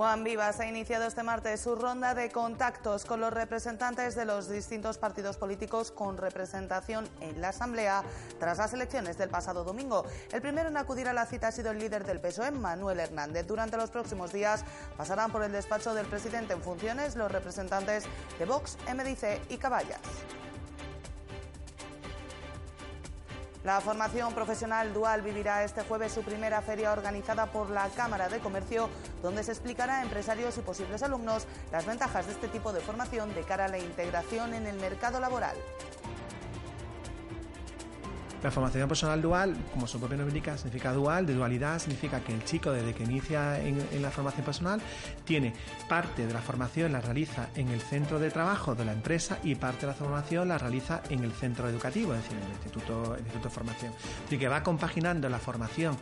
Juan Vivas ha iniciado este martes su ronda de contactos con los representantes de los distintos partidos políticos con representación en la Asamblea tras las elecciones del pasado domingo. El primero en acudir a la cita ha sido el líder del PSOE, Manuel Hernández. Durante los próximos días pasarán por el despacho del presidente en funciones los representantes de Vox, MDC y Caballas. La formación profesional dual vivirá este jueves su primera feria organizada por la Cámara de Comercio, donde se explicará a empresarios y posibles alumnos las ventajas de este tipo de formación de cara a la integración en el mercado laboral. La formación personal dual, como su propio nombre indica, significa dual. De dualidad significa que el chico, desde que inicia en, la formación personal, tiene parte de la formación la realiza en el centro de trabajo de la empresa y parte de la formación la realiza en el centro educativo, es decir, en el instituto, el instituto de formación. Así que va compaginando la formación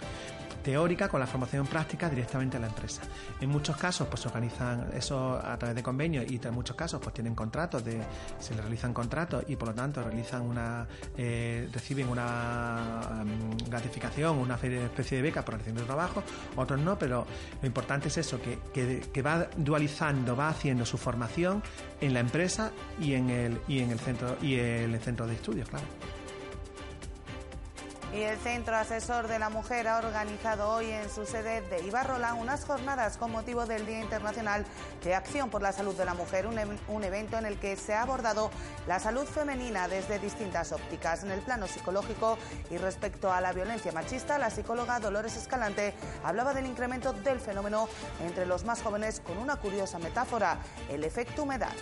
teórica con la formación práctica directamente a la empresa. En muchos casos pues se organizan eso a través de convenios y en muchos casos pues tienen contratos se les realizan contratos y por lo tanto realizan una eh, reciben una mm, gratificación, una especie de beca por realización de trabajo, otros no, pero lo importante es eso que, que, va dualizando, va haciendo su formación en la empresa y en el y en el centro y en el centro de estudios, claro. Y el Centro Asesor de la Mujer ha organizado hoy en su sede de Ibarrola unas jornadas con motivo del Día Internacional de Acción por la Salud de la Mujer, un, un, evento en el que se ha abordado la salud femenina desde distintas ópticas. En el plano psicológico y respecto a la violencia machista, la psicóloga Dolores Escalante hablaba del incremento del fenómeno entre los más jóvenes con una curiosa metáfora, el efecto humedad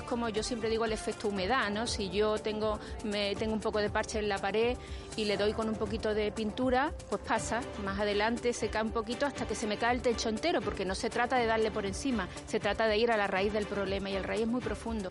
es como yo siempre digo el efecto humedad, ¿no? Si yo tengo, me, tengo un poco de parche en la pared y le doy con un poquito de pintura, pues pasa, más adelante se cae un poquito hasta que se me cae el techo entero, porque no se trata de darle por encima, se trata de ir a la raíz del problema y el raíz es muy profundo.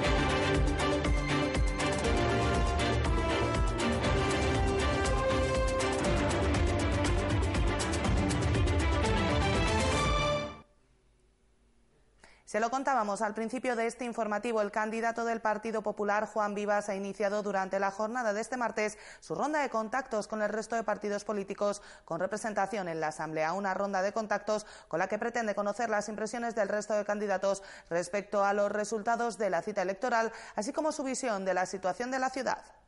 Se lo contábamos al principio de este informativo. El candidato del Partido Popular, Juan Vivas, ha iniciado durante la jornada de este martes su ronda de contactos con el resto de partidos políticos con representación en la Asamblea. Una ronda de contactos con la que pretende conocer las impresiones del resto de candidatos respecto a los resultados de la cita electoral, así como su visión de la situación de la ciudad.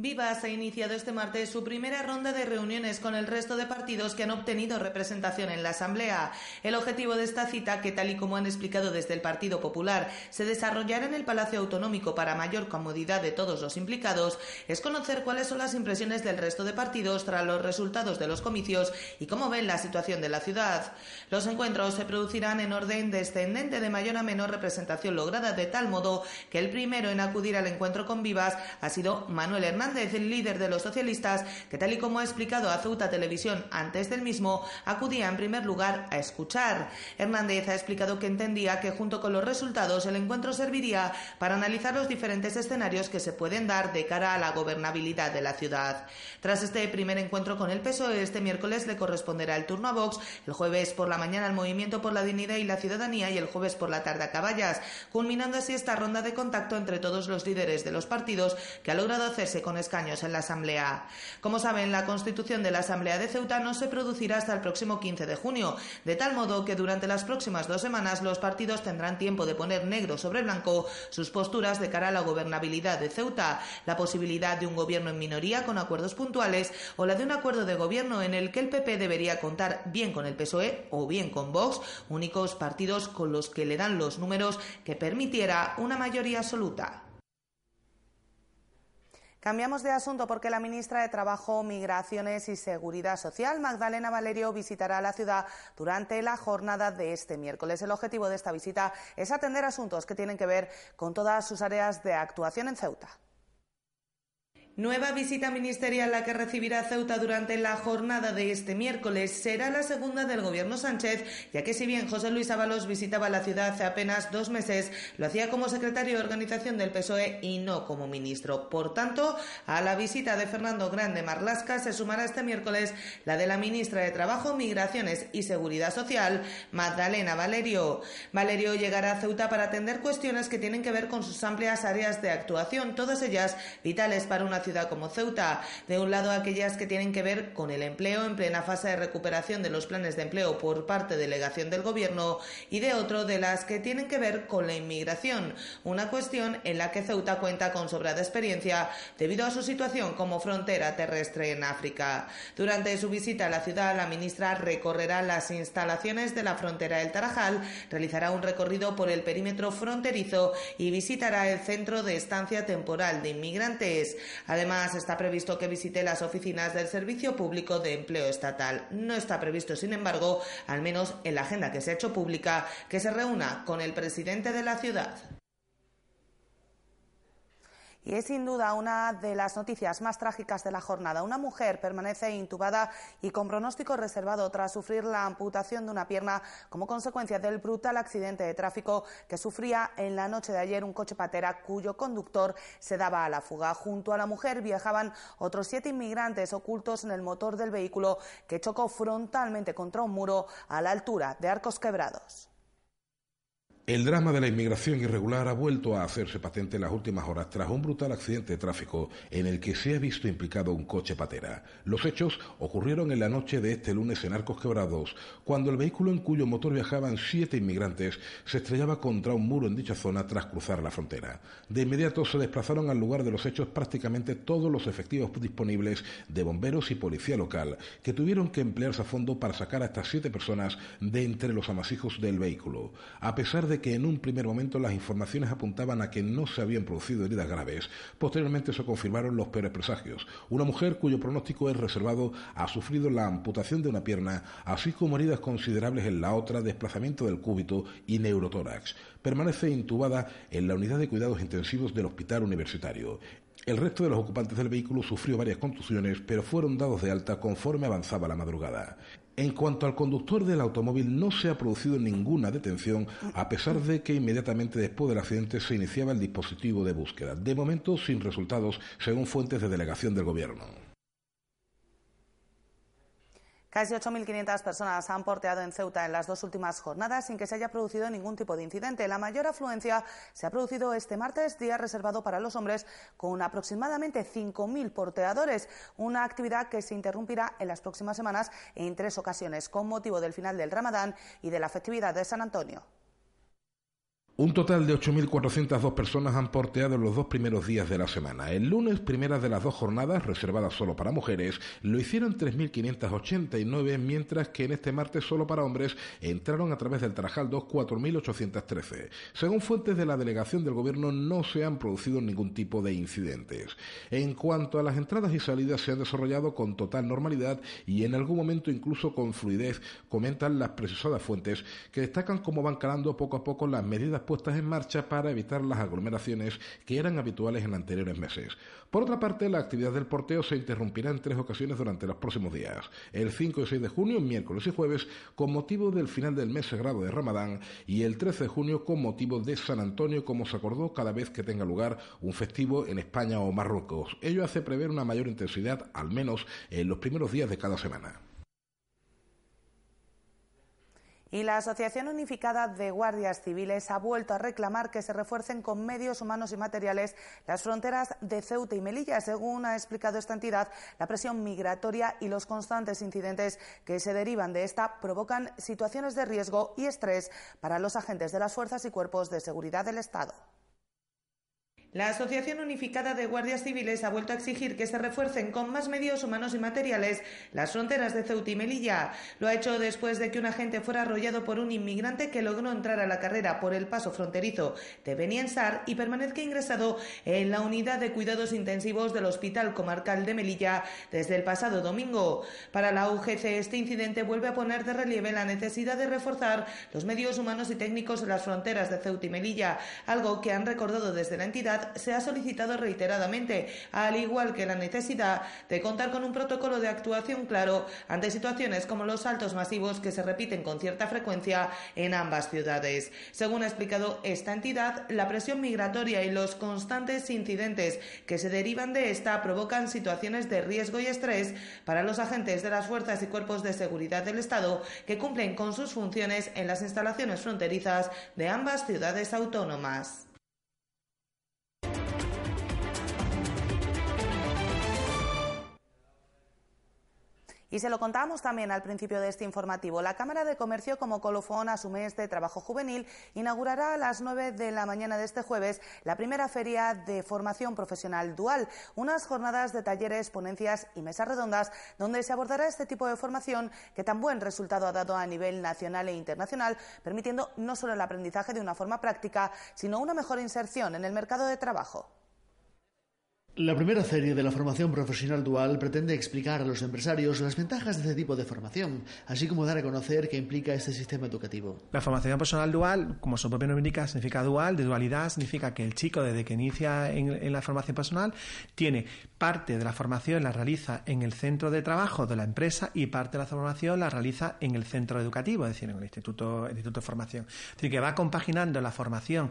Vivas ha iniciado este martes su primera ronda de reuniones con el resto de partidos que han obtenido representación en la Asamblea. El objetivo de esta cita, que tal y como han explicado desde el Partido Popular, se desarrollará en el Palacio Autonómico para mayor comodidad de todos los implicados, es conocer cuáles son las impresiones del resto de partidos tras los resultados de los comicios y cómo ven la situación de la ciudad. Los encuentros se producirán en orden descendente de mayor a menor representación lograda, de tal modo que el primero en acudir al encuentro con Vivas ha sido Manuel Hernández el líder de los socialistas, que tal y como ha explicado a Ceuta Televisión antes del mismo, acudía en primer lugar a escuchar. Hernández ha explicado que entendía que junto con los resultados el encuentro serviría para analizar los diferentes escenarios que se pueden dar de cara a la gobernabilidad de la ciudad. Tras este primer encuentro con el PSOE, este miércoles le corresponderá el turno a Vox, el jueves por la mañana al Movimiento por la Dignidad y la Ciudadanía y el jueves por la tarde a Caballas, culminando así esta ronda de contacto entre todos los líderes de los partidos que ha logrado hacerse con escaños en la Asamblea. Como saben, la constitución de la Asamblea de Ceuta no se producirá hasta el próximo 15 de junio, de tal modo que durante las próximas dos semanas los partidos tendrán tiempo de poner negro sobre blanco sus posturas de cara a la gobernabilidad de Ceuta, la posibilidad de un gobierno en minoría con acuerdos puntuales o la de un acuerdo de gobierno en el que el PP debería contar bien con el PSOE o bien con Vox, únicos partidos con los que le dan los números que permitiera una mayoría absoluta. Cambiamos de asunto porque la ministra de Trabajo, Migraciones y Seguridad Social, Magdalena Valerio, visitará la ciudad durante la jornada de este miércoles. El objetivo de esta visita es atender asuntos que tienen que ver con todas sus áreas de actuación en Ceuta. Nueva visita ministerial la que recibirá Ceuta durante la jornada de este miércoles. Será la segunda del gobierno Sánchez, ya que si bien José Luis Ábalos visitaba la ciudad hace apenas dos meses, lo hacía como secretario de organización del PSOE y no como ministro. Por tanto, a la visita de Fernando Grande Marlasca se sumará este miércoles la de la ministra de Trabajo, Migraciones y Seguridad Social, Magdalena Valerio. Valerio llegará a Ceuta para atender cuestiones que tienen que ver con sus amplias áreas de actuación, todas ellas vitales para una ciudad como Ceuta. De un lado, aquellas que tienen que ver con el empleo en plena fase de recuperación de los planes de empleo por parte de delegación del Gobierno y de otro de las que tienen que ver con la inmigración, una cuestión en la que Ceuta cuenta con sobrada experiencia debido a su situación como frontera terrestre en África. Durante su visita a la ciudad, la ministra recorrerá las instalaciones de la frontera del Tarajal, realizará un recorrido por el perímetro fronterizo y visitará el centro de estancia temporal de inmigrantes. Además, está previsto que visite las oficinas del Servicio Público de Empleo Estatal. No está previsto, sin embargo, al menos en la agenda que se ha hecho pública, que se reúna con el presidente de la ciudad. Y es sin duda una de las noticias más trágicas de la jornada. Una mujer permanece intubada y con pronóstico reservado tras sufrir la amputación de una pierna como consecuencia del brutal accidente de tráfico que sufría en la noche de ayer un coche patera cuyo conductor se daba a la fuga. Junto a la mujer viajaban otros siete inmigrantes ocultos en el motor del vehículo que chocó frontalmente contra un muro a la altura de Arcos Quebrados. El drama de la inmigración irregular ha vuelto a hacerse patente en las últimas horas tras un brutal accidente de tráfico en el que se ha visto implicado un coche patera. Los hechos ocurrieron en la noche de este lunes en Arcos Quebrados, cuando el vehículo en cuyo motor viajaban siete inmigrantes se estrellaba contra un muro en dicha zona tras cruzar la frontera. De inmediato se desplazaron al lugar de los hechos prácticamente todos los efectivos disponibles de bomberos y policía local, que tuvieron que emplearse a fondo para sacar a estas siete personas de entre los amasijos del vehículo. A pesar de que en un primer momento las informaciones apuntaban a que no se habían producido heridas graves. Posteriormente se confirmaron los peores presagios. Una mujer cuyo pronóstico es reservado ha sufrido la amputación de una pierna, así como heridas considerables en la otra, desplazamiento del cúbito y neurotórax. Permanece intubada en la unidad de cuidados intensivos del hospital universitario. El resto de los ocupantes del vehículo sufrió varias contusiones, pero fueron dados de alta conforme avanzaba la madrugada. En cuanto al conductor del automóvil, no se ha producido ninguna detención, a pesar de que inmediatamente después del accidente se iniciaba el dispositivo de búsqueda. De momento, sin resultados, según fuentes de delegación del Gobierno. Casi 8.500 personas han porteado en Ceuta en las dos últimas jornadas sin que se haya producido ningún tipo de incidente. La mayor afluencia se ha producido este martes, día reservado para los hombres, con aproximadamente 5.000 porteadores, una actividad que se interrumpirá en las próximas semanas en tres ocasiones, con motivo del final del Ramadán y de la festividad de San Antonio. Un total de 8.402 personas han porteado los dos primeros días de la semana. El lunes, primeras de las dos jornadas, reservadas solo para mujeres, lo hicieron 3.589, mientras que en este martes, solo para hombres, entraron a través del Tarajal 2 4.813. Según fuentes de la delegación del Gobierno, no se han producido ningún tipo de incidentes. En cuanto a las entradas y salidas, se han desarrollado con total normalidad y en algún momento incluso con fluidez, comentan las precisadas fuentes, que destacan cómo van calando poco a poco las medidas puestas en marcha para evitar las aglomeraciones que eran habituales en anteriores meses. Por otra parte, la actividad del porteo se interrumpirá en tres ocasiones durante los próximos días, el 5 y 6 de junio, miércoles y jueves, con motivo del final del mes sagrado de Ramadán, y el 13 de junio con motivo de San Antonio, como se acordó cada vez que tenga lugar un festivo en España o Marruecos. Ello hace prever una mayor intensidad, al menos en los primeros días de cada semana. Y la Asociación Unificada de Guardias Civiles ha vuelto a reclamar que se refuercen con medios humanos y materiales las fronteras de Ceuta y Melilla. Según ha explicado esta entidad, la presión migratoria y los constantes incidentes que se derivan de esta provocan situaciones de riesgo y estrés para los agentes de las fuerzas y cuerpos de seguridad del Estado. La Asociación Unificada de Guardias Civiles ha vuelto a exigir que se refuercen con más medios humanos y materiales las fronteras de Ceuta y Melilla. Lo ha hecho después de que un agente fuera arrollado por un inmigrante que logró entrar a la carrera por el paso fronterizo de Beniensar y permanezca ingresado en la unidad de cuidados intensivos del Hospital Comarcal de Melilla desde el pasado domingo. Para la UGC, este incidente vuelve a poner de relieve la necesidad de reforzar los medios humanos y técnicos en las fronteras de Ceuta y Melilla, algo que han recordado desde la entidad se ha solicitado reiteradamente, al igual que la necesidad de contar con un protocolo de actuación claro ante situaciones como los saltos masivos que se repiten con cierta frecuencia en ambas ciudades. Según ha explicado esta entidad, la presión migratoria y los constantes incidentes que se derivan de esta provocan situaciones de riesgo y estrés para los agentes de las fuerzas y cuerpos de seguridad del Estado que cumplen con sus funciones en las instalaciones fronterizas de ambas ciudades autónomas. Y se lo contábamos también al principio de este informativo. La Cámara de Comercio, como colofón a su mes de trabajo juvenil, inaugurará a las 9 de la mañana de este jueves la primera feria de formación profesional dual, unas jornadas de talleres, ponencias y mesas redondas donde se abordará este tipo de formación que tan buen resultado ha dado a nivel nacional e internacional, permitiendo no solo el aprendizaje de una forma práctica, sino una mejor inserción en el mercado de trabajo. La primera serie de la formación profesional dual pretende explicar a los empresarios las ventajas de este tipo de formación, así como dar a conocer qué implica este sistema educativo. La formación profesional dual, como su propio nombre indica, significa dual. De dualidad significa que el chico, desde que inicia en, la formación personal, tiene parte de la formación la realiza en el centro de trabajo de la empresa y parte de la formación la realiza en el centro educativo, es decir, en el instituto, instituto de formación. Es decir, que va compaginando la formación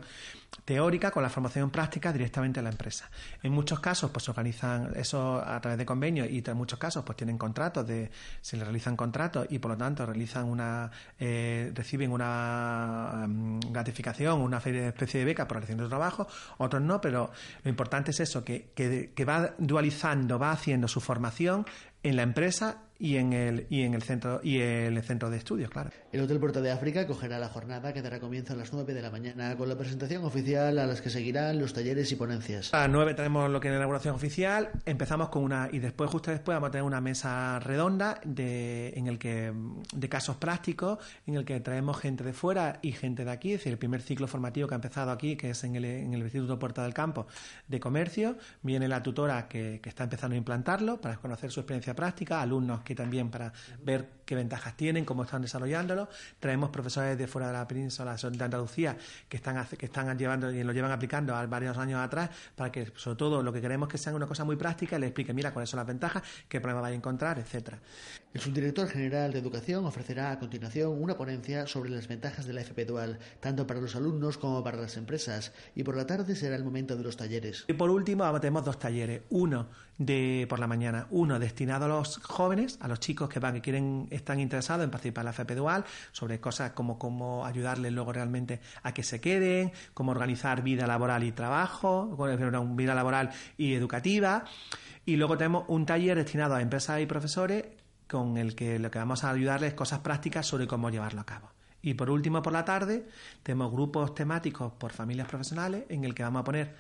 teórica con la formación práctica directamente en la empresa. En muchos casos, pues se organizan eso a través de convenios y en muchos casos, pues tienen contratos de, se les realizan contratos y por lo tanto realizan una, eh, reciben una mm, gratificación, una especie de beca por haciendo trabajo, otros no, pero lo importante es eso, que, que, que va dualizando, va haciendo su formación en la empresa y en el y en el centro y el centro de estudios, claro. El Hotel Puerto de África cogerá la jornada que dará comienzo a las 9 de la mañana con la presentación oficial a las que seguirán los talleres y ponencias. A las 9 tenemos lo que es la inauguración oficial, empezamos con una y después justo después vamos a tener una mesa redonda de en el que de casos prácticos en el que traemos gente de fuera y gente de aquí, es decir, el primer ciclo formativo que ha empezado aquí, que es en el, en el Instituto Puerta del Campo de Comercio, viene la tutora que, que está empezando a implantarlo para conocer su experiencia práctica, alumnos que también para ver qué ventajas tienen, cómo están desarrollándolo. Traemos profesores de fuera de la península de Andalucía que están, que están llevando y lo llevan aplicando varios años atrás para que, sobre todo, lo que queremos que sea una cosa muy práctica y les explique, mira, cuáles son las ventajas, qué problema va a encontrar, etcétera. El subdirector general de Educación ofrecerá a continuación una ponencia sobre las ventajas de la FP Dual, tanto para los alumnos como para las empresas, y por la tarde será el momento de los talleres. Y por último, tenemos dos talleres. Uno de por la mañana, uno destinado a los jóvenes, a los chicos que van, que quieren, están interesados en participar en la FP Dual, sobre cosas como cómo ayudarles luego realmente a que se queden, cómo organizar vida laboral y trabajo, vida laboral y educativa. Y luego tenemos un taller destinado a empresas y profesores con el que lo que vamos a ayudarles cosas prácticas sobre cómo llevarlo a cabo. Y por último, por la tarde, tenemos grupos temáticos por familias profesionales en el que vamos a poner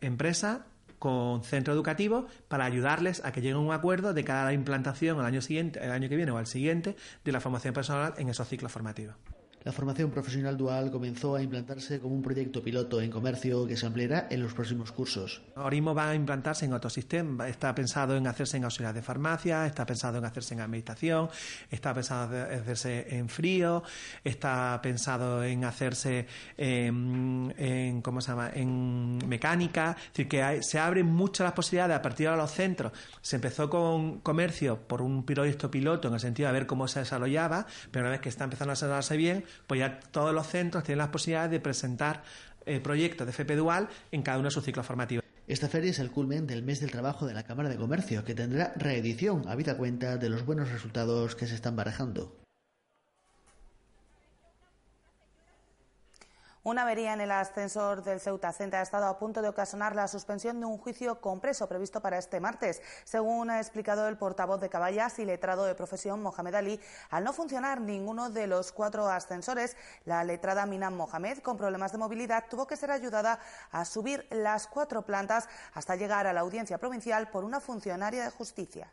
empresas con centro educativo para ayudarles a que lleguen a un acuerdo de cada implantación el año siguiente, el año que viene o al siguiente de la formación personal en esos ciclos formativos. La formación profesional dual comenzó a implantarse como un proyecto piloto en comercio que se ampliará en los próximos cursos. Ahora mismo va a implantarse en otros sistemas. Está pensado en hacerse en auxiliar de farmacia, está pensado en hacerse en administración, está pensado en hacerse en frío, está pensado en hacerse en, ¿cómo se llama? en mecánica. Es decir, que se abren muchas las posibilidades a partir de los centros. Se empezó con comercio por un proyecto piloto en el sentido de ver cómo se desarrollaba, pero una vez que está empezando a desarrollarse bien, pues ya todos los centros tienen las posibilidades de presentar eh, proyectos de FP Dual en cada uno de sus ciclos formativos. Esta feria es el culmen del mes del trabajo de la Cámara de Comercio, que tendrá reedición, habida cuenta de los buenos resultados que se están barajando. Una avería en el ascensor del Ceuta Center ha estado a punto de ocasionar la suspensión de un juicio compreso previsto para este martes. Según ha explicado el portavoz de Caballas y letrado de profesión Mohamed Ali, al no funcionar ninguno de los cuatro ascensores, la letrada Minam Mohamed, con problemas de movilidad, tuvo que ser ayudada a subir las cuatro plantas hasta llegar a la audiencia provincial por una funcionaria de justicia.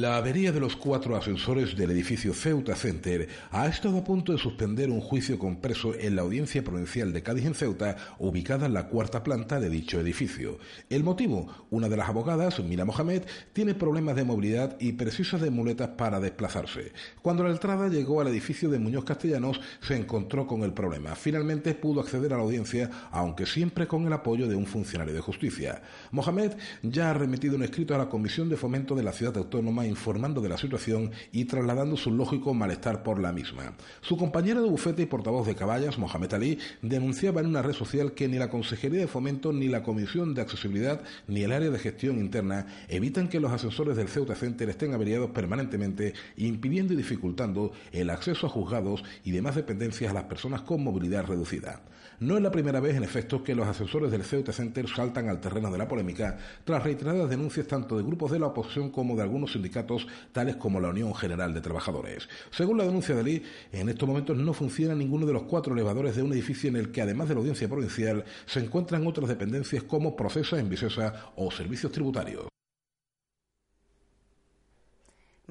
La avería de los cuatro ascensores del edificio Ceuta Center ha estado a punto de suspender un juicio compreso en la Audiencia Provincial de Cádiz en Ceuta, ubicada en la cuarta planta de dicho edificio. El motivo, una de las abogadas, Mira Mohamed, tiene problemas de movilidad y precisa de muletas para desplazarse. Cuando la entrada llegó al edificio de Muñoz Castellanos, se encontró con el problema. Finalmente pudo acceder a la audiencia, aunque siempre con el apoyo de un funcionario de justicia. Mohamed ya ha remitido un escrito a la Comisión de Fomento de la Ciudad Autónoma informando de la situación y trasladando su lógico malestar por la misma. Su compañero de bufete y portavoz de caballas, Mohamed Ali, denunciaba en una red social que ni la Consejería de Fomento, ni la Comisión de Accesibilidad, ni el área de gestión interna evitan que los asesores del Ceuta Center estén averiados permanentemente, impidiendo y dificultando el acceso a juzgados y demás dependencias a las personas con movilidad reducida. No es la primera vez, en efecto, que los asesores del Ceuta Center saltan al terreno de la polémica tras reiteradas denuncias tanto de grupos de la oposición como de algunos sindicatos, tales como la Unión General de Trabajadores. Según la denuncia de Lee, en estos momentos no funciona ninguno de los cuatro elevadores de un edificio en el que, además de la audiencia provincial, se encuentran otras dependencias como Procesa, Envisesa o servicios tributarios.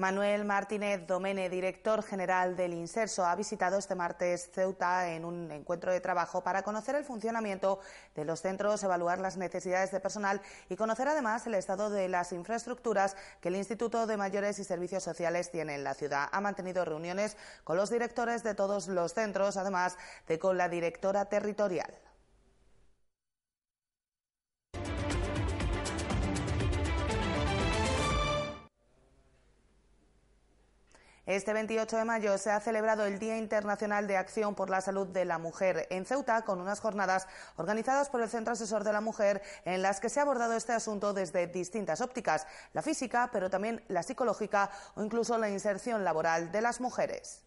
Manuel Martínez Domene, director general del Inserso, ha visitado este martes Ceuta en un encuentro de trabajo para conocer el funcionamiento de los centros, evaluar las necesidades de personal y conocer además el estado de las infraestructuras que el Instituto de Mayores y Servicios Sociales tiene en la ciudad. Ha mantenido reuniones con los directores de todos los centros, además de con la directora territorial. Este 28 de mayo se ha celebrado el Día Internacional de Acción por la Salud de la Mujer en Ceuta, con unas jornadas organizadas por el Centro Asesor de la Mujer en las que se ha abordado este asunto desde distintas ópticas, la física, pero también la psicológica o incluso la inserción laboral de las mujeres.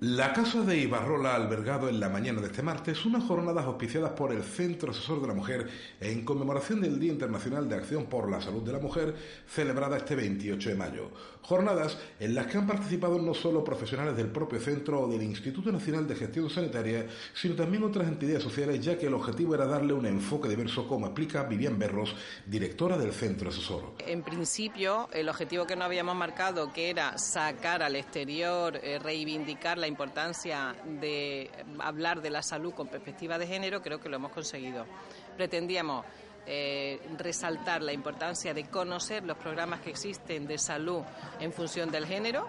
La Casa de Ibarrola ha albergado en la mañana de este martes unas jornadas auspiciadas por el Centro Asesor de la Mujer en conmemoración del Día Internacional de Acción por la Salud de la Mujer, celebrada este 28 de mayo. Jornadas en las que han participado no solo profesionales del propio centro o del Instituto Nacional de Gestión Sanitaria, sino también otras entidades sociales, ya que el objetivo era darle un enfoque diverso, como explica Vivian Berros, directora del Centro Asesor. En principio, el objetivo que nos habíamos marcado, que era sacar al exterior, eh, reivindicar la importancia de hablar de la salud con perspectiva de género, creo que lo hemos conseguido. Pretendíamos eh, resaltar la importancia de conocer los programas que existen de salud en función del género.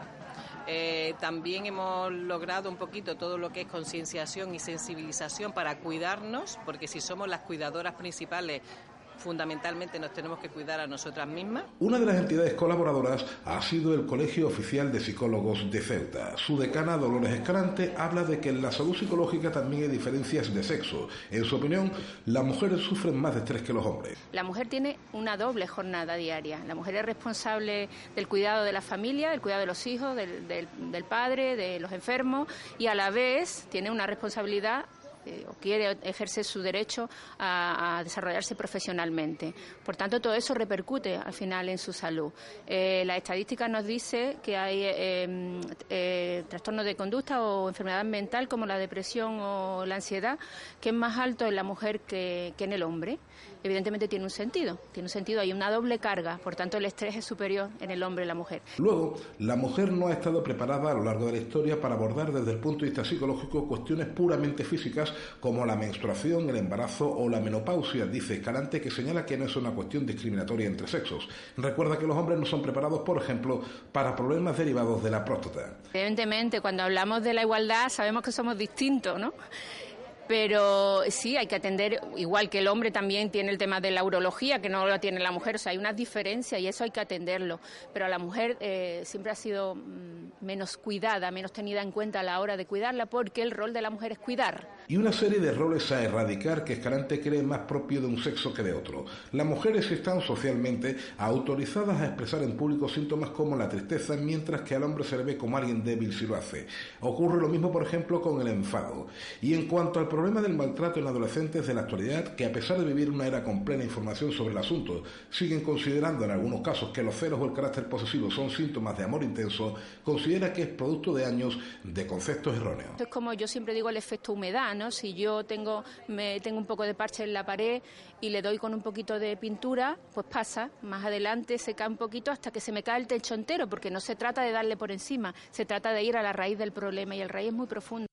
Eh, también hemos logrado un poquito todo lo que es concienciación y sensibilización para cuidarnos, porque si somos las cuidadoras principales fundamentalmente nos tenemos que cuidar a nosotras mismas. Una de las entidades colaboradoras ha sido el Colegio Oficial de Psicólogos de Ceuta. Su decana Dolores Escalante habla de que en la salud psicológica también hay diferencias de sexo. En su opinión, las mujeres sufren más de estrés que los hombres. La mujer tiene una doble jornada diaria. La mujer es responsable del cuidado de la familia, del cuidado de los hijos, del, del padre, de los enfermos y a la vez tiene una responsabilidad eh, o quiere ejercer su derecho a, desarrollarse profesionalmente. Por tanto, todo eso repercute al final en su salud. Eh, la estadística nos dice que hay eh, eh, trastornos de conducta o enfermedad mental como la depresión o la ansiedad, que es más alto en la mujer que en el hombre evidentemente tiene un sentido. Tiene un sentido, hay una doble carga, por tanto el estrés es superior en el hombre y la mujer. Luego, la mujer no ha estado preparada a lo largo de la historia para abordar desde el punto de vista psicológico cuestiones puramente físicas como la menstruación, el embarazo o la menopausia, dice Escalante, que señala que no es una cuestión discriminatoria entre sexos. Recuerda que los hombres no son preparados, por ejemplo, para problemas derivados de la próstata. Evidentemente, cuando hablamos de la igualdad sabemos que somos distintos, ¿no? Pero sí hay que atender, igual que el hombre también tiene el tema de la urología, que no lo tiene la mujer, o sea, hay una diferencia y eso hay que atenderlo, pero a la mujer eh, siempre ha sido mm, menos cuidada, menos tenida en cuenta a la hora de cuidarla, porque el rol de la mujer es cuidar. Y una serie de roles a erradicar que Escalante cree más propio de un sexo que de otro. Las mujeres están socialmente autorizadas a expresar en público síntomas como la tristeza, mientras que al hombre se le ve como alguien débil si lo hace. Ocurre lo mismo, por ejemplo, con el enfado. Y en cuanto al problema del maltrato en adolescentes de la actualidad, que a pesar de vivir una era con plena información sobre el asunto, siguen considerando en algunos casos que los celos o el carácter posesivo son síntomas de amor intenso, considera que es producto de años de conceptos erróneos. Es como yo siempre digo el efecto humedad, ¿no? Si yo tengo, me, tengo un poco de parche en la pared y le doy con un poquito de pintura, pues pasa, más adelante se cae un poquito hasta que se me cae el techo entero, porque no se trata de darle por encima, se trata de ir a la raíz del problema y el raíz es muy profundo.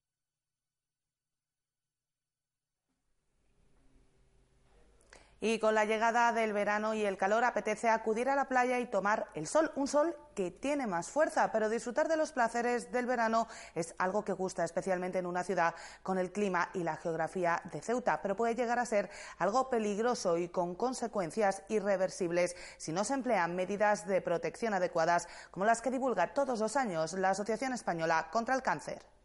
Y con la llegada del verano y el calor apetece acudir a la playa y tomar el sol, un sol que tiene más fuerza, pero disfrutar de los placeres del verano es algo que gusta especialmente en una ciudad con el clima y la geografía de Ceuta, pero puede llegar a ser algo peligroso y con consecuencias irreversibles si no se emplean medidas de protección adecuadas como las que divulga todos los años la Asociación Española contra el Cáncer.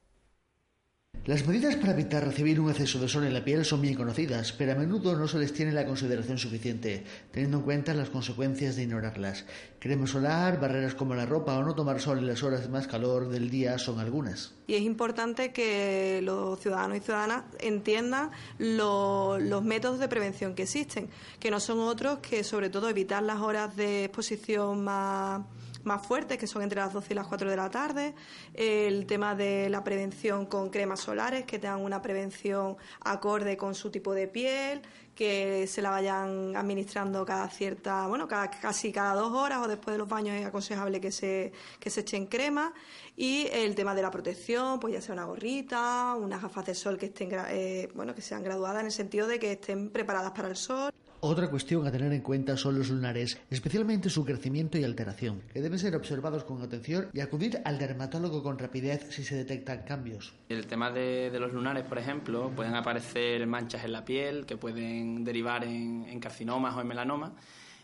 Las medidas para evitar recibir un exceso de sol en la piel son bien conocidas, pero a menudo no se les tiene la consideración suficiente, teniendo en cuenta las consecuencias de ignorarlas. Crema solar, barreras como la ropa o no tomar sol en las horas de más calor del día son algunas. Y es importante que los ciudadanos y ciudadanas entiendan los métodos de prevención que existen, que no son otros que sobre todo evitar las horas de exposición más más fuertes, que son entre las 12 y las 4 de la tarde, el tema de la prevención con cremas solares, que tengan una prevención acorde con su tipo de piel, que se la vayan administrando cada cierta, bueno, cada, casi cada dos horas o después de los baños es aconsejable que se, que se echen crema. Y el tema de la protección, pues ya sea una gorrita, unas gafas de sol que estén, eh, bueno, que sean graduadas en el sentido de que estén preparadas para el sol. Otra cuestión a tener en cuenta son los lunares, especialmente su crecimiento y alteración, que deben ser observados con atención y acudir al dermatólogo con rapidez si se detectan cambios. El tema de, los lunares, por ejemplo, pueden aparecer manchas en la piel que pueden derivar en, carcinomas o en melanomas.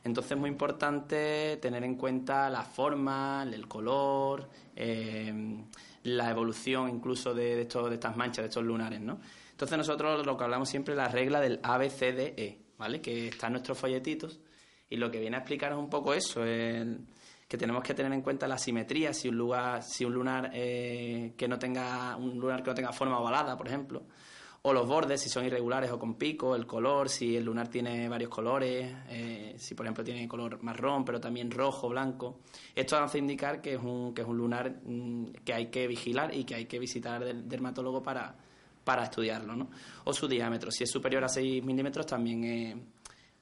Entonces es muy importante tener en cuenta la forma, el color, eh, la evolución incluso de, estos, de estas manchas, de estos lunares. ¿no? Entonces nosotros lo que hablamos siempre es la regla del ABCDE ¿vale? Que está en nuestros folletitos y lo que viene a explicar es un poco eso, que tenemos que tener en cuenta la simetría, si un lugar, si un lunar eh, que no tenga un lunar que no tenga forma ovalada, por ejemplo, o los bordes si son irregulares o con pico, el color, si el lunar tiene varios colores, eh, si por ejemplo tiene color marrón, pero también rojo, blanco. Esto hace indicar que es un, que es un lunar mm, que hay que vigilar y que hay que visitar al dermatólogo para, para estudiarlo, ¿no? O su diámetro, si es superior a 6 milímetros también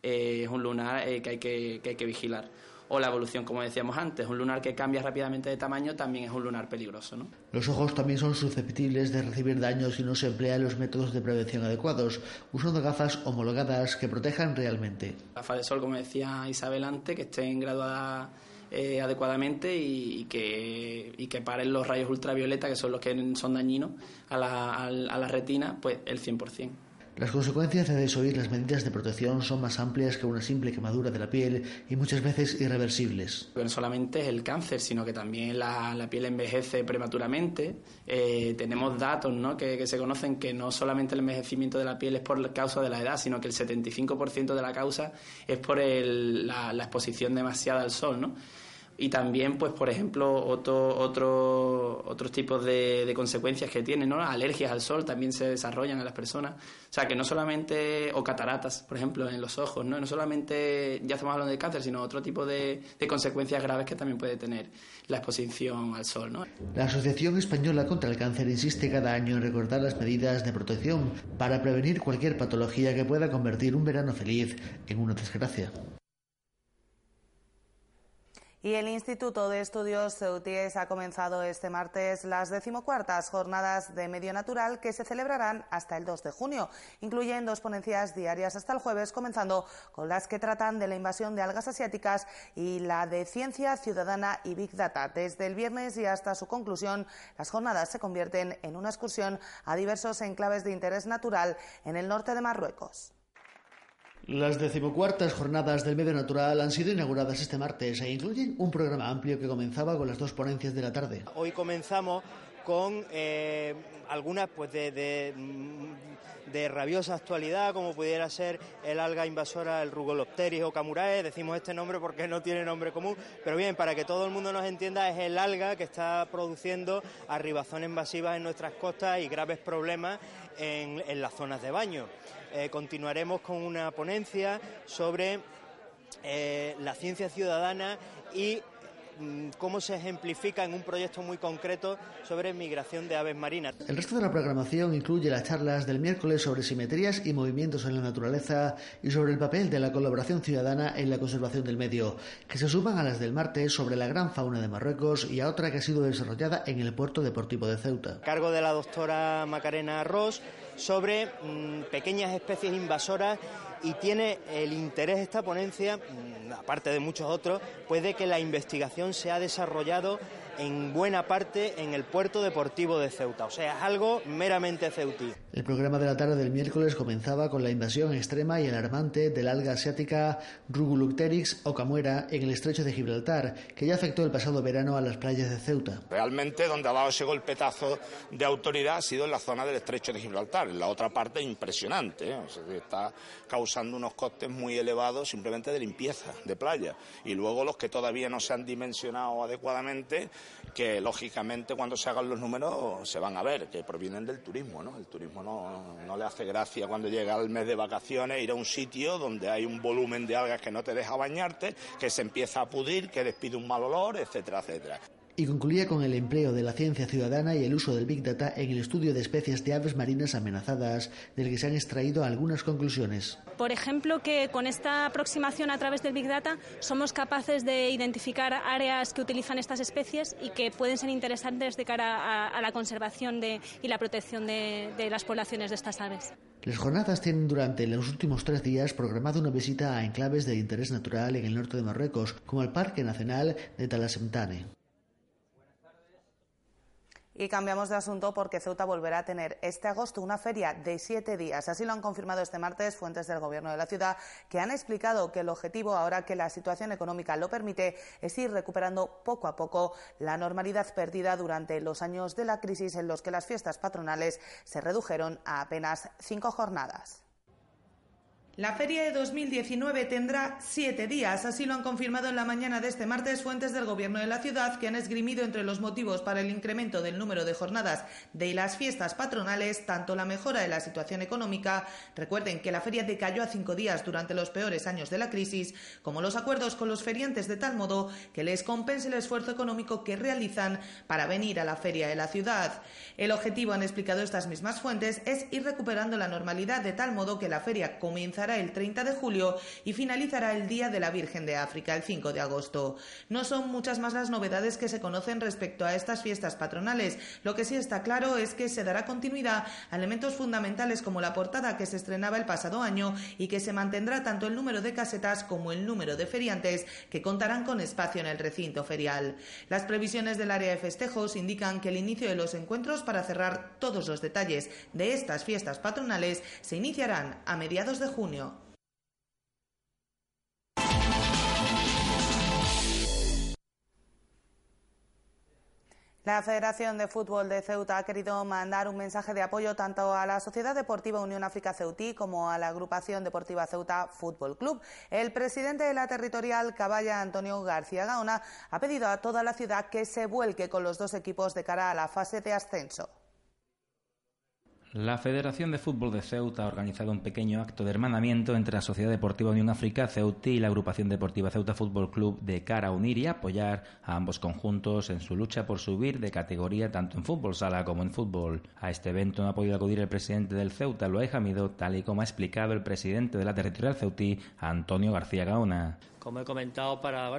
es, un lunar eh, que, hay que, que hay que vigilar o la evolución, como decíamos antes. Un lunar que cambia rápidamente de tamaño también es un lunar peligroso. ¿no? Los ojos también son susceptibles de recibir daño si no se emplean los métodos de prevención adecuados, usando gafas homologadas que protejan realmente. Gafas de sol, como decía Isabel antes, que estén graduadas eh, adecuadamente y, que, y que paren los rayos ultravioleta, que son los que son dañinos a la, a la retina, pues el 100%. Las consecuencias de desoír las medidas de protección son más amplias que una simple quemadura de la piel y muchas veces irreversibles. No solamente es el cáncer, sino que también la, la piel envejece prematuramente. Eh, tenemos datos ¿no? que, que, se conocen que no solamente el envejecimiento de la piel es por causa de la edad, sino que el 75% de la causa es por la, la, exposición demasiada al sol. ¿no? Y también, pues, por ejemplo, otro, otro, otros tipos de, consecuencias que tienen, ¿no? Alergias al sol también se desarrollan en las personas. O sea, que no solamente, o cataratas, por ejemplo, en los ojos, ¿no? No solamente, ya estamos hablando de cáncer, sino otro tipo de, de consecuencias graves que también puede tener la exposición al sol, ¿no? La Asociación Española contra el Cáncer insiste cada año en recordar las medidas de protección para prevenir cualquier patología que pueda convertir un verano feliz en una desgracia. Y el Instituto de Estudios Ceutíes ha comenzado este martes las decimocuartas jornadas de medio natural que se celebrarán hasta el 2 de junio. Incluyen dos ponencias diarias hasta el jueves, comenzando con las que tratan de la invasión de algas asiáticas y la de ciencia ciudadana y Big Data. Desde el viernes y hasta su conclusión, las jornadas se convierten en una excursión a diversos enclaves de interés natural en el norte de Marruecos. Las decimocuartas jornadas del medio natural han sido inauguradas este martes e incluyen un programa amplio que comenzaba con las dos ponencias de la tarde. Hoy comenzamos con eh, algunas pues de, de rabiosa actualidad, como pudiera ser el alga invasora, el Rugolopteris o Camurae. Decimos este nombre porque no tiene nombre común, pero bien, para que todo el mundo nos entienda, es el alga que está produciendo arribazones masivas en nuestras costas y graves problemas en, las zonas de baño. Eh, continuaremos con una ponencia sobre eh, la ciencia ciudadana y cómo se ejemplifica en un proyecto muy concreto sobre migración de aves marinas. El resto de la programación incluye las charlas del miércoles sobre simetrías y movimientos en la naturaleza y sobre el papel de la colaboración ciudadana en la conservación del medio, que se suman a las del martes sobre la gran fauna de Marruecos y a otra que ha sido desarrollada en el puerto deportivo de Ceuta. Cargo de la doctora Macarena Ross sobre mm, pequeñas especies invasoras y tiene el interés esta ponencia, mm, aparte de muchos otros, pues de que la investigación se ha desarrollado en buena parte en el puerto deportivo de Ceuta. O sea, es algo meramente ceutí. El programa de la tarde del miércoles comenzaba con la invasión extrema y alarmante del alga asiática Rugulupteryx o camuera en el estrecho de Gibraltar, que ya afectó el pasado verano a las playas de Ceuta. Realmente donde ha dado ese golpetazo de autoridad ha sido en la zona del estrecho de Gibraltar. En la otra parte impresionante. ¿eh? está causando unos costes muy elevados simplemente de limpieza de playa. Y luego los que todavía no se han dimensionado adecuadamente que lógicamente cuando se hagan los números se van a ver, que provienen del turismo, ¿no? El turismo no, no le hace gracia cuando llega el mes de vacaciones ir a un sitio donde hay un volumen de algas que no te deja bañarte, que se empieza a pudrir, que despide un mal olor, etcétera, etcétera y concluía con el empleo de la ciencia ciudadana y el uso del Big Data en el estudio de especies de aves marinas amenazadas, del que se han extraído algunas conclusiones. Por ejemplo, que con esta aproximación a través del Big Data somos capaces de identificar áreas que utilizan estas especies y que pueden ser interesantes de cara a, la conservación y la protección de, de las poblaciones de estas aves. Las jornadas tienen durante los últimos tres días programado una visita a enclaves de interés natural en el norte de Marruecos, como el Parque Nacional de Talasemtane. Y cambiamos de asunto porque Ceuta volverá a tener este agosto una feria de siete días. Así lo han confirmado este martes fuentes del Gobierno de la ciudad, que han explicado que el objetivo, ahora que la situación económica lo permite, es ir recuperando poco a poco la normalidad perdida durante los años de la crisis en los que las fiestas patronales se redujeron a apenas cinco jornadas. La feria de 2019 tendrá siete días, así lo han confirmado en la mañana de este martes fuentes del Gobierno de la ciudad, que han esgrimido entre los motivos para el incremento del número de jornadas de las fiestas patronales, tanto la mejora de la situación económica, recuerden que la feria decayó a cinco días durante los peores años de la crisis, como los acuerdos con los feriantes de tal modo que les compense el esfuerzo económico que realizan para venir a la feria de la ciudad. El objetivo, han explicado estas mismas fuentes, es ir recuperando la normalidad de tal modo que la feria comienza el 30 de julio y finalizará el Día de la Virgen de África, el 5 de agosto. No son muchas más las novedades que se conocen respecto a estas fiestas patronales. Lo que sí está claro es que se dará continuidad a elementos fundamentales como la portada que se estrenaba el pasado año y que se mantendrá tanto el número de casetas como el número de feriantes que contarán con espacio en el recinto ferial. Las previsiones del área de festejos indican que el inicio de los encuentros para cerrar todos los detalles de estas fiestas patronales se iniciarán a mediados de junio. La Federación de Fútbol de Ceuta ha querido mandar un mensaje de apoyo tanto a la Sociedad Deportiva Unión África Ceutí como a la agrupación deportiva Ceuta Fútbol Club. El presidente de la territorial Caballa, Antonio García Gaona, ha pedido a toda la ciudad que se vuelque con los dos equipos de cara a la fase de ascenso. La Federación de Fútbol de Ceuta ha organizado un pequeño acto de hermanamiento entre la Sociedad Deportiva Unión África Ceuta y la Agrupación Deportiva Ceuta Fútbol Club de cara a unir y apoyar a ambos conjuntos en su lucha por subir de categoría tanto en fútbol sala como en fútbol. A este evento no ha podido acudir el presidente del Ceuta, Loay Jamido, tal y como ha explicado el presidente de la territorial ceutí, Antonio García Gaona como he comentado, para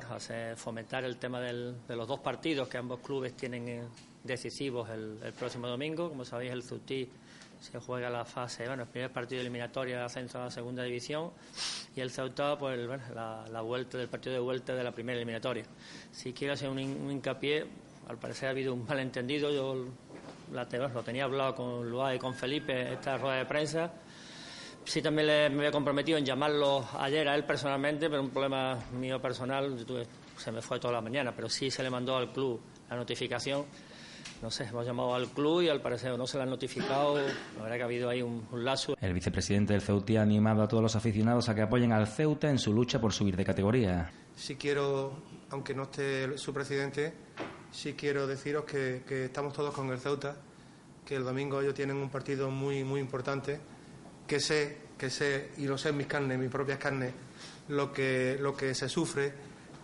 fomentar el tema de los dos partidos que ambos clubes tienen eh, decisivos el, próximo domingo. Como sabéis, el Ceutí se juega la fase, bueno, el primer partido eliminatorio de ascenso a la segunda división y el Ceuta, pues la, vuelta del partido de vuelta de la primera eliminatoria. Si quiero hacer un, hincapié, al parecer ha habido un malentendido, yo la, lo tenía hablado con Luá y con Felipe esta rueda de prensa. Sí, también le, me había comprometido en llamarlo ayer a él personalmente, pero un problema mío personal, se me fue toda la mañana, pero sí se le mandó al club la notificación no sé, hemos llamado al club y al parecer no se le han notificado. La verdad que ha habido ahí un, lazo. El vicepresidente del Ceuta ha animado a todos los aficionados a que apoyen al Ceuta en su lucha por subir de categoría. Sí quiero, aunque no esté su presidente, sí quiero deciros que, estamos todos con el Ceuta, que el domingo ellos tienen un partido muy, muy importante, que sé, que sé, y lo sé en mis carnes, mis propias carnes, lo que, lo que se sufre,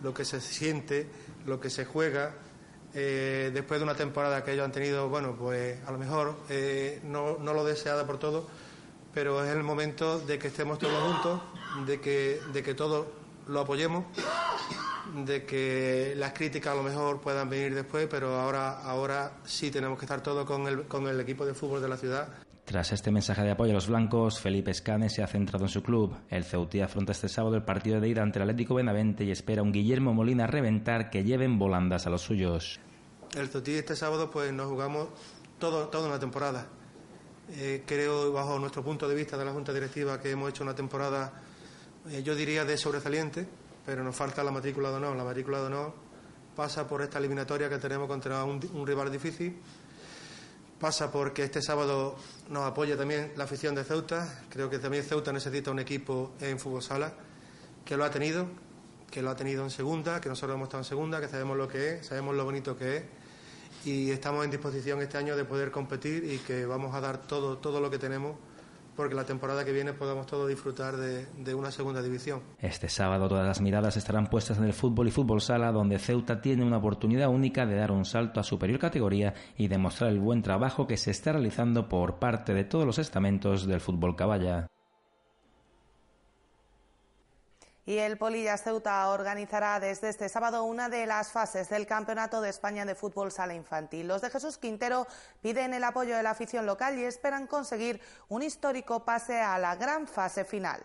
lo que se siente, lo que se juega, eh, después de una temporada que ellos han tenido, bueno, pues a lo mejor eh, no, no, lo deseada por todo, pero es el momento de que estemos todos juntos, de que, de que todos lo apoyemos, de que las críticas a lo mejor puedan venir después, pero ahora, ahora sí tenemos que estar todos con el, con el equipo de fútbol de la ciudad. Tras este mensaje de apoyo a los blancos, Felipe Escane se ha centrado en su club. El Ceutí afronta este sábado el partido de ida ante el Atlético Benavente y espera un Guillermo Molina a reventar que lleven volandas a los suyos el Totí este sábado pues nos jugamos todo, toda una temporada. Eh, creo, bajo nuestro punto de vista de la Junta Directiva, que hemos hecho una temporada, eh, yo diría, de sobresaliente, pero nos falta la matrícula de honor. La matrícula de honor pasa por esta eliminatoria que tenemos contra un, rival difícil, pasa porque este sábado nos apoya también la afición de Ceuta. Creo que también Ceuta necesita un equipo en fútbol sala, que lo ha tenido, que lo ha tenido en segunda, que nosotros hemos estado en segunda, que sabemos lo que es, sabemos lo bonito que es y estamos en disposición este año de poder competir y que vamos a dar todo, todo lo que tenemos porque la temporada que viene podamos todos disfrutar de, una segunda división. Este sábado todas las miradas estarán puestas en el fútbol y fútbol sala, donde Ceuta tiene una oportunidad única de dar un salto a superior categoría y demostrar el buen trabajo que se está realizando por parte de todos los estamentos del fútbol caballa. Y el Polillas Ceuta organizará desde este sábado una de las fases del Campeonato de España de Fútbol Sala Infantil. Los de Jesús Quintero piden el apoyo de la afición local y esperan conseguir un histórico pase a la gran fase final.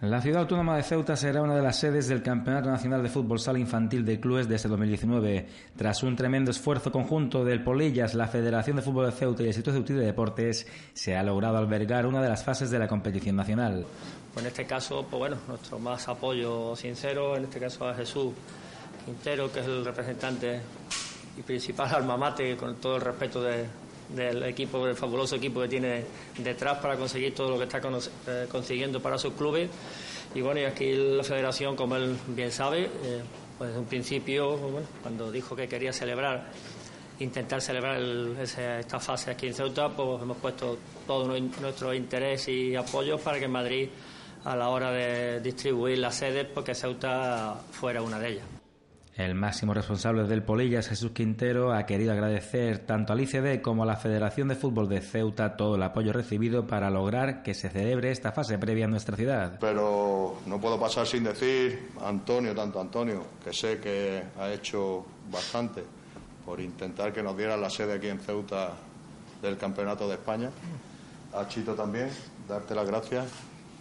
La ciudad autónoma de Ceuta será una de las sedes del Campeonato Nacional de Fútbol Sala Infantil de Clubes desde 2019. Tras un tremendo esfuerzo conjunto del Polillas, la Federación de Fútbol de Ceuta y el Instituto Ceutí de Deportes, se ha logrado albergar una de las fases de la competición nacional. Pues en este caso, pues bueno, nuestro más apoyo sincero, en este caso a Jesús Quintero, que es el representante y principal alma mate, con todo el respeto de, del equipo, del fabuloso equipo que tiene detrás para conseguir todo lo que está eh, consiguiendo para sus clubes. Y bueno, y aquí la federación, como él bien sabe, eh, pues desde un principio, cuando dijo que quería celebrar, intentar celebrar esta fase aquí en Ceuta, pues hemos puesto todo nuestro interés y apoyo para que Madrid, a la hora de distribuir las sedes, porque Ceuta fuera una de ellas. El máximo responsable del Polillas, Jesús Quintero, ha querido agradecer tanto al ICD como a la Federación de Fútbol de Ceuta todo el apoyo recibido para lograr que se celebre esta fase previa en nuestra ciudad. Pero no puedo pasar sin decir, Antonio, tanto Antonio, que sé que ha hecho bastante por intentar que nos dieran la sede aquí en Ceuta del Campeonato de España. A Chito también, darte las gracias,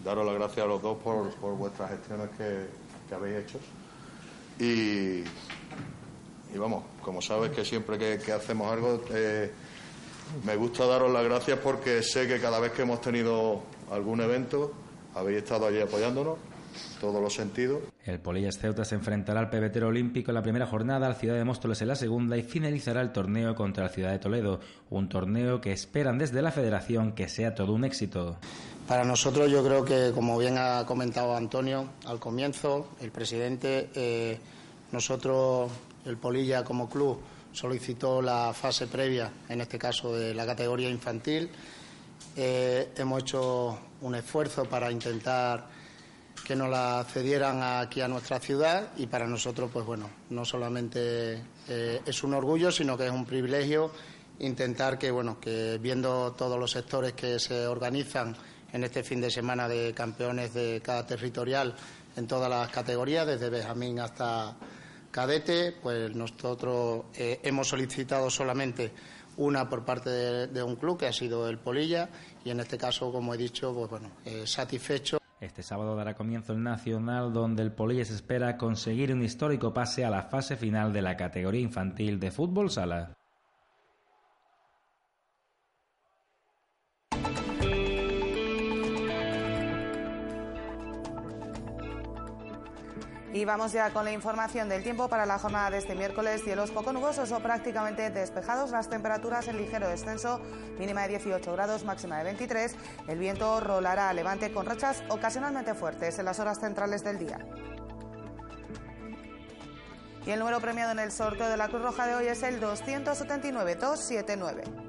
daros las gracias a los dos por, vuestras gestiones que habéis hecho y, vamos, como sabes que siempre que, hacemos algo, eh, me gusta daros las gracias porque sé que cada vez que hemos tenido algún evento, habéis estado allí apoyándonos todos los sentidos. El Polillas Ceuta se enfrentará al pebetero olímpico en la primera jornada, al Ciudad de Móstoles en la segunda y finalizará el torneo contra la Ciudad de Toledo, un torneo que esperan desde la federación que sea todo un éxito. Para nosotros yo creo que, como bien ha comentado Antonio al comienzo, el presidente, eh, nosotros, el Polilla como club, solicitó la fase previa, en este caso de la categoría infantil. Eh, hemos hecho un esfuerzo para intentar que nos la cedieran aquí a nuestra ciudad y para nosotros, pues bueno, no solamente eh, es un orgullo, sino que es un privilegio intentar que, bueno, que viendo todos los sectores que se organizan en este fin de semana de campeones de cada territorial en todas las categorías, desde Benjamín hasta cadete, pues nosotros eh, hemos solicitado solamente una por parte de, un club que ha sido el Polilla y en este caso, como he dicho, pues bueno, eh, satisfecho. Este sábado dará comienzo el Nacional, donde el Polilla se espera conseguir un histórico pase a la fase final de la categoría infantil de fútbol sala. Y vamos ya con la información del tiempo para la jornada de este miércoles. Cielos poco nubosos o prácticamente despejados. Las temperaturas en ligero descenso, mínima de 18 grados, máxima de 23. El viento rolará a levante con rachas ocasionalmente fuertes en las horas centrales del día. Y el número premiado en el sorteo de la Cruz Roja de hoy es el 279-279.